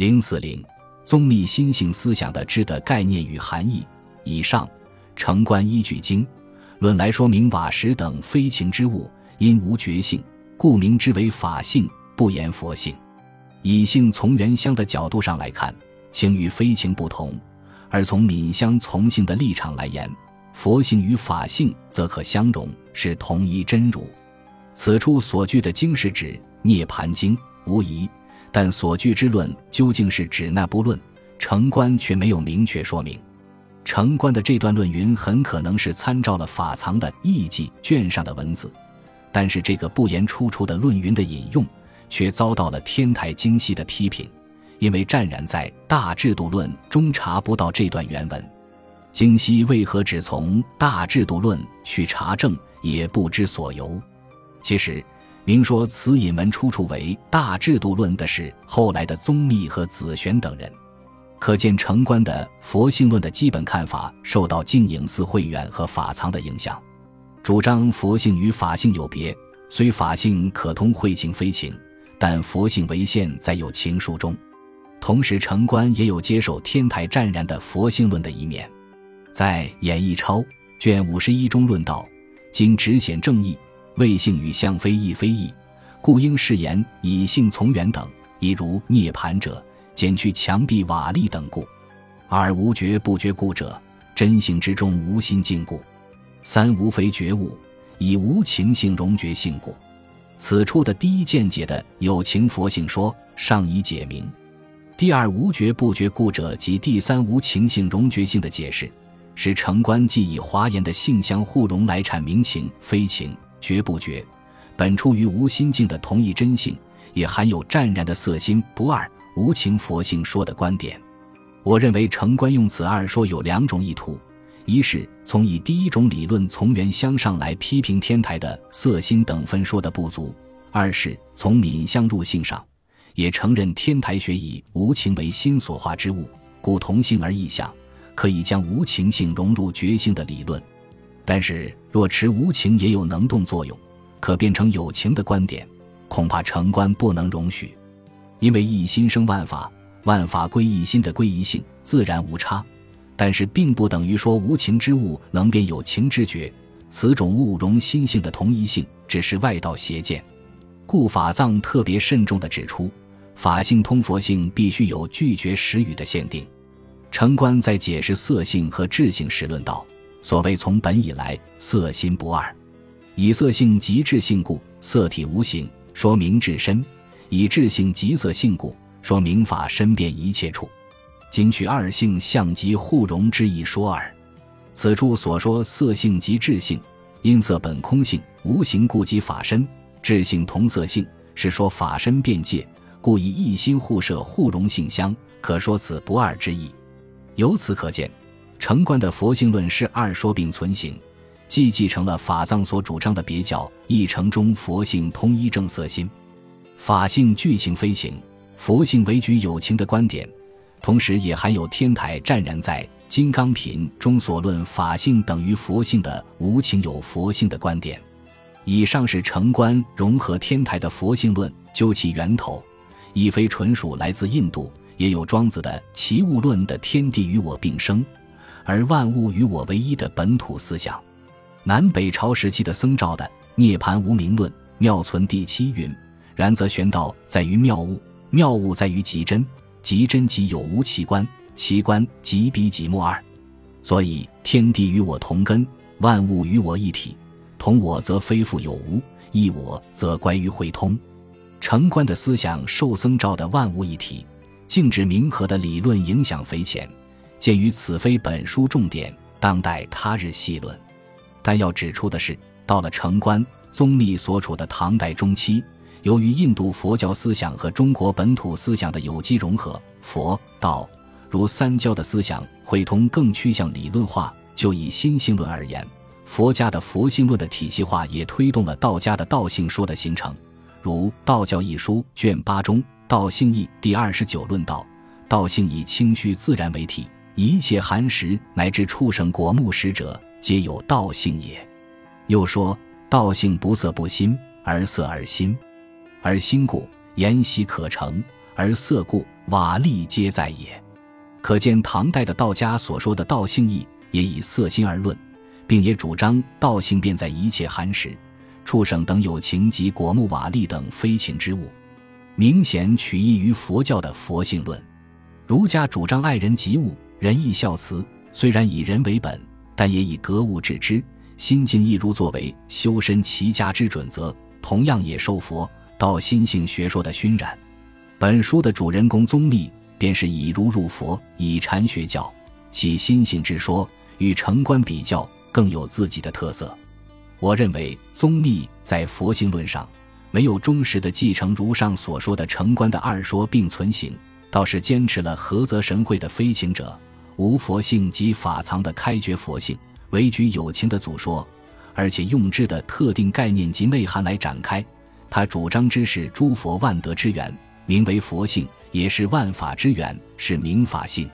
零四零，宗密心性思想的知的概念与含义。以上，成观依据经论来说明瓦石等非情之物，因无觉性，故名之为法性，不言佛性。以性从原相的角度上来看，情与非情不同；而从敏相从性的立场来言，佛性与法性则可相容，是同一真如。此处所据的经是指《涅盘经》，无疑，但所据之论究竟是指那部论，城关却没有明确说明。城关的这段论云很可能是参照了法藏的译记卷上的文字，但是这个不言出处的论云的引用。却遭到了天台精细的批评，因为湛然在《大制度论》中查不到这段原文。京西为何只从《大制度论》去查证，也不知所由。其实，明说此引文出处为《大制度论》的是后来的宗密和子玄等人，可见城关的佛性论的基本看法受到净影寺慧远和法藏的影响，主张佛性与法性有别，虽法性可通会情非情。但佛性为现，在有情书中，同时城关也有接受天台湛然的佛性论的一面，在《演义钞》卷五十一中论道：“今直显正义，为性与相非亦非异，故应誓言以性从缘等，亦如涅盘者，减去墙壁瓦砾等故；二无觉不觉故者，真性之中无心境故；三无非觉悟，以无情性容觉性故。”此处的第一见解的有情佛性说尚已解明，第二无觉不觉故者及第三无情性容觉性的解释，是城关既以华严的性相互融来阐明情非情。觉不觉，本出于无心境的同一真性，也含有湛然的色心不二无情佛性说的观点。我认为城关用此二说有两种意图。一是从以第一种理论从缘相上来批评天台的色心等分说的不足；二是从闽相入性上，也承认天台学以无情为心所化之物，故同性而异相，可以将无情性融入觉性的理论。但是若持无情也有能动作用，可变成有情的观点，恐怕城关不能容许，因为一心生万法，万法归一心的归一性，自然无差。但是并不等于说无情之物能变有情之觉，此种物融心性的同一性只是外道邪见，故法藏特别慎重地指出，法性通佛性必须有拒绝时语的限定。城关在解释色性和智性时论道：所谓从本以来，色心不二，以色性即智性故，色体无形，说明智身；以智性即色性故，说明法身遍一切处。今取二性相即互融之意说耳。此处所说色性即智性，因色本空性，无形故即法身；智性同色性，是说法身变界，故以一心互摄互融性相，可说此不二之意。由此可见，城关的佛性论是二说并存型，既继承了法藏所主张的别教一城中佛性通一正色心，法性具情非情，佛性为举有情的观点。同时，也含有天台湛然在《金刚品》中所论法性等于佛性的无情有佛性的观点。以上是城关融合天台的佛性论，究其源头，亦非纯属来自印度，也有庄子的《齐物论》的天地与我并生，而万物与我唯一的本土思想。南北朝时期的僧肇的《涅盘无名论》妙存第七云：“然则玄道在于妙物，妙物在于极真。”极真即有无其观，其观即彼即莫二，所以天地与我同根，万物与我一体。同我则非复有无，异我则关于会通。城关的思想受僧肇的万物一体、静止明和的理论影响匪浅。鉴于此非本书重点，当待他日细论。但要指出的是，到了城关，宗密所处的唐代中期。由于印度佛教思想和中国本土思想的有机融合，佛道如三教的思想汇通更趋向理论化。就以心性论而言，佛家的佛性论的体系化也推动了道家的道性说的形成。如《道教一书》卷八中《道性义》第二十九论道：“道性以清虚自然为体，一切寒食乃至畜生果木食者，皆有道性也。”又说：“道性不色不心，而色而心。”而心故，言习可成；而色故，瓦砾皆在也。可见唐代的道家所说的道性义，也以色心而论，并也主张道性便在一切寒食、畜生等有情及果木瓦砾等非情之物，明显取义于佛教的佛性论。儒家主张爱人及物，仁义孝慈，虽然以人为本，但也以格物致知。心境亦如作为修身齐家之准则，同样也受佛道心性学说的熏染。本书的主人公宗密，便是以儒入佛，以禅学教，其心性之说与城关比较，更有自己的特色。我认为宗密在佛性论上，没有忠实的继承如上所说的城关的二说并存行，倒是坚持了菏泽神会的非情者无佛性及法藏的开觉佛性。为举有情的祖说，而且用之的特定概念及内涵来展开。他主张之是诸佛万德之源，名为佛性，也是万法之源，是名法性。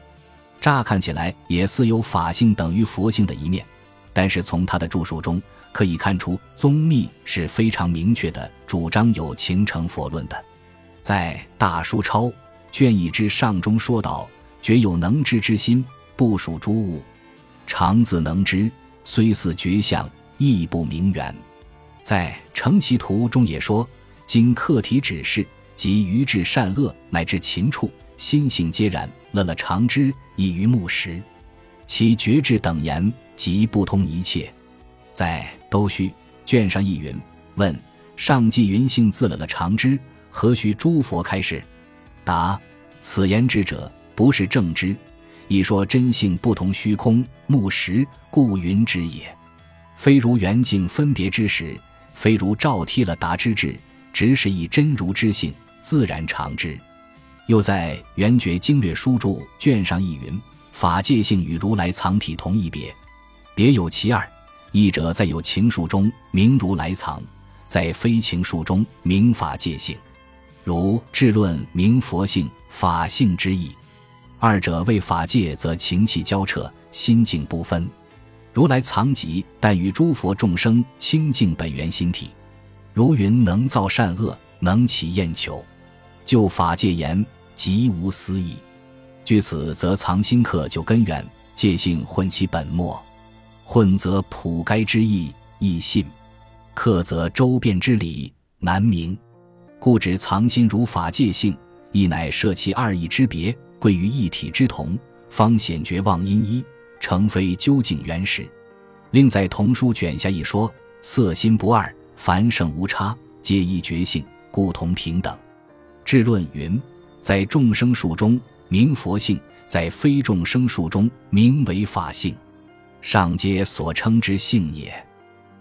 乍看起来也似有法性等于佛性的一面，但是从他的著述中可以看出，宗密是非常明确的主张有情成佛论的。在《大书钞》卷一之上中说道：“觉有能知之心，不属诸物。”常自能知，虽似绝相，亦不明缘。在《成其图》中也说：经课题指示，及愚智善恶，乃至禽畜，心性皆然。乐了常知，异于目识。其觉智等言，即不通一切。在《都须》卷上亦云：问上记云性自了了常知，何须诸佛开示？答：此言之者，不是正知。一说真性不同虚空目识，故云之也。非如圆镜分别之时，非如照剔了达之智，直是以真如之性自然常知。又在《圆觉经略书注》卷上亦云：法界性与如来藏体同一别，别有其二。一者在有情数中名如来藏，在非情数中名法界性，如智论名佛性法性之意。二者为法界，则情气交彻，心境不分；如来藏极，但与诸佛众生清净本源心体。如云能造善恶，能起厌求，就法界言，极无私意。据此，则藏心客就根源，界性混其本末，混则普该之意易信，客则周遍之理难明。故指藏心如法界性，亦乃摄其二义之别。归于一体之同，方显觉望因一，成非究竟原始。另在同书卷下一说：色心不二，凡圣无差，皆一觉性，故同平等。智论云：在众生数中名佛性，在非众生数中名为法性，上皆所称之性也。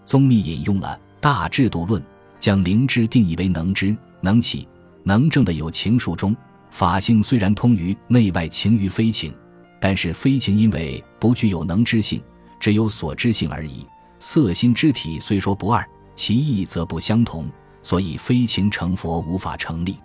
宗密引用了大制度论，将灵知定义为能知、能起、能正的有情数中。法性虽然通于内外情于非情，但是非情因为不具有能知性，只有所知性而已。色心之体虽说不二，其意则不相同，所以非情成佛无法成立。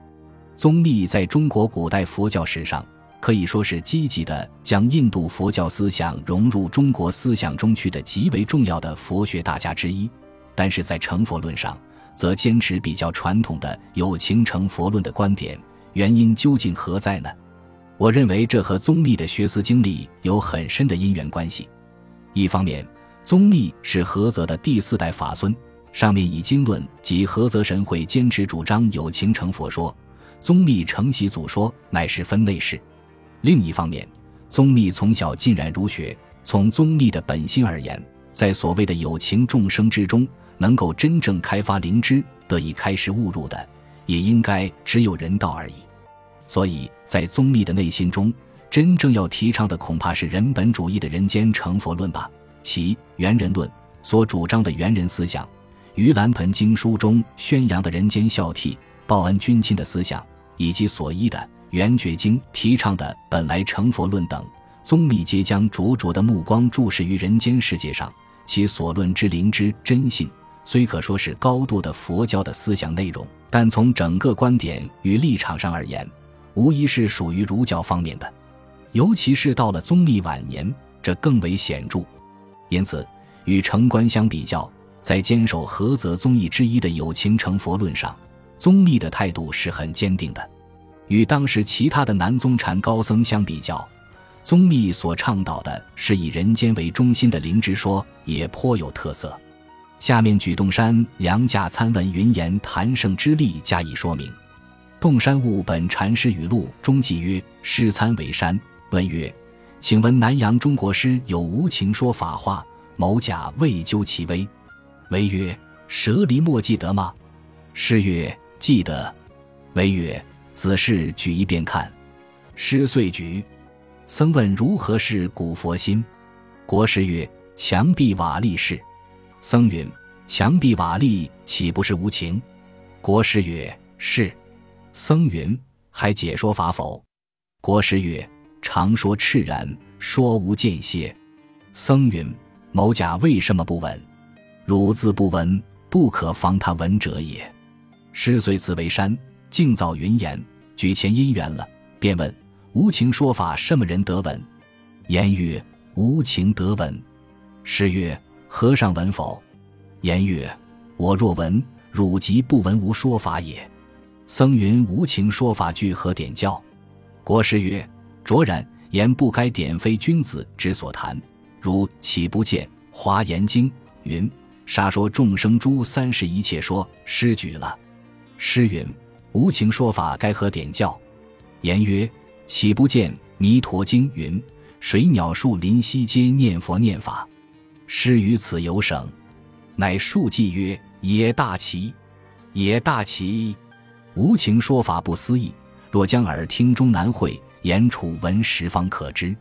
宗密在中国古代佛教史上可以说是积极的将印度佛教思想融入中国思想中去的极为重要的佛学大家之一，但是在成佛论上，则坚持比较传统的有情成佛论的观点。原因究竟何在呢？我认为这和宗密的学思经历有很深的因缘关系。一方面，宗密是菏泽的第四代法孙，上面以经论及菏泽神会坚持主张有情成佛说，宗密承袭祖说，乃是分内事。另一方面，宗密从小浸染儒学，从宗密的本心而言，在所谓的有情众生之中，能够真正开发灵知，得以开始悟入的。也应该只有人道而已，所以在宗密的内心中，真正要提倡的恐怕是人本主义的人间成佛论吧。其原人论所主张的原人思想，于蓝盆经书中宣扬的人间孝悌、报恩君亲的思想，以及所依的圆觉经提倡的本来成佛论等，宗密皆将灼灼的目光注视于人间世界上，其所论之灵之真性。虽可说是高度的佛教的思想内容，但从整个观点与立场上而言，无疑是属于儒教方面的。尤其是到了宗密晚年，这更为显著。因此，与成观相比较，在坚守菏泽宗义之一的有情成佛论上，宗密的态度是很坚定的。与当时其他的南宗禅高僧相比较，宗密所倡导的是以人间为中心的灵之说，也颇有特色。下面举洞山梁驾参问云言谈胜之力加以说明。洞山悟本禅师语录中记曰：“师参为山。”问曰：“请问南阳中国师有无情说法话？”某甲未究其微，为曰：“舍离莫记得吗？”师曰：“记得。”为曰：“子事举一遍看。”师遂举。僧问如何是古佛心？国师曰：“墙壁瓦砾是。”僧云：“墙壁瓦砾岂不是无情？”国师曰：“是。”僧云：“还解说法否？”国师曰：“常说赤然，说无间歇。”僧云：“某甲为什么不闻？汝自不闻，不可防他闻者也。”师遂自为山，静造云言，举前因缘了，便问：“无情说法，什么人得闻？”言曰：“无情得闻。”师曰：“和尚闻否？”言曰：“我若闻，汝即不闻无说法也。”僧云：“无情说法具何点教？”国师曰：“卓然，言不该点，非君子之所谈。如岂不见《华严经》云：‘杀说众生诸三世一切说’，师举了。诗云：‘无情说法该何点教？’言曰：‘岂不见《弥陀经》云：‘水鸟树林溪皆念佛念法’，师于此有省，乃数记曰：‘也大奇，也大奇。’”无情说法不思议，若将耳听中难会，言处闻十方可知。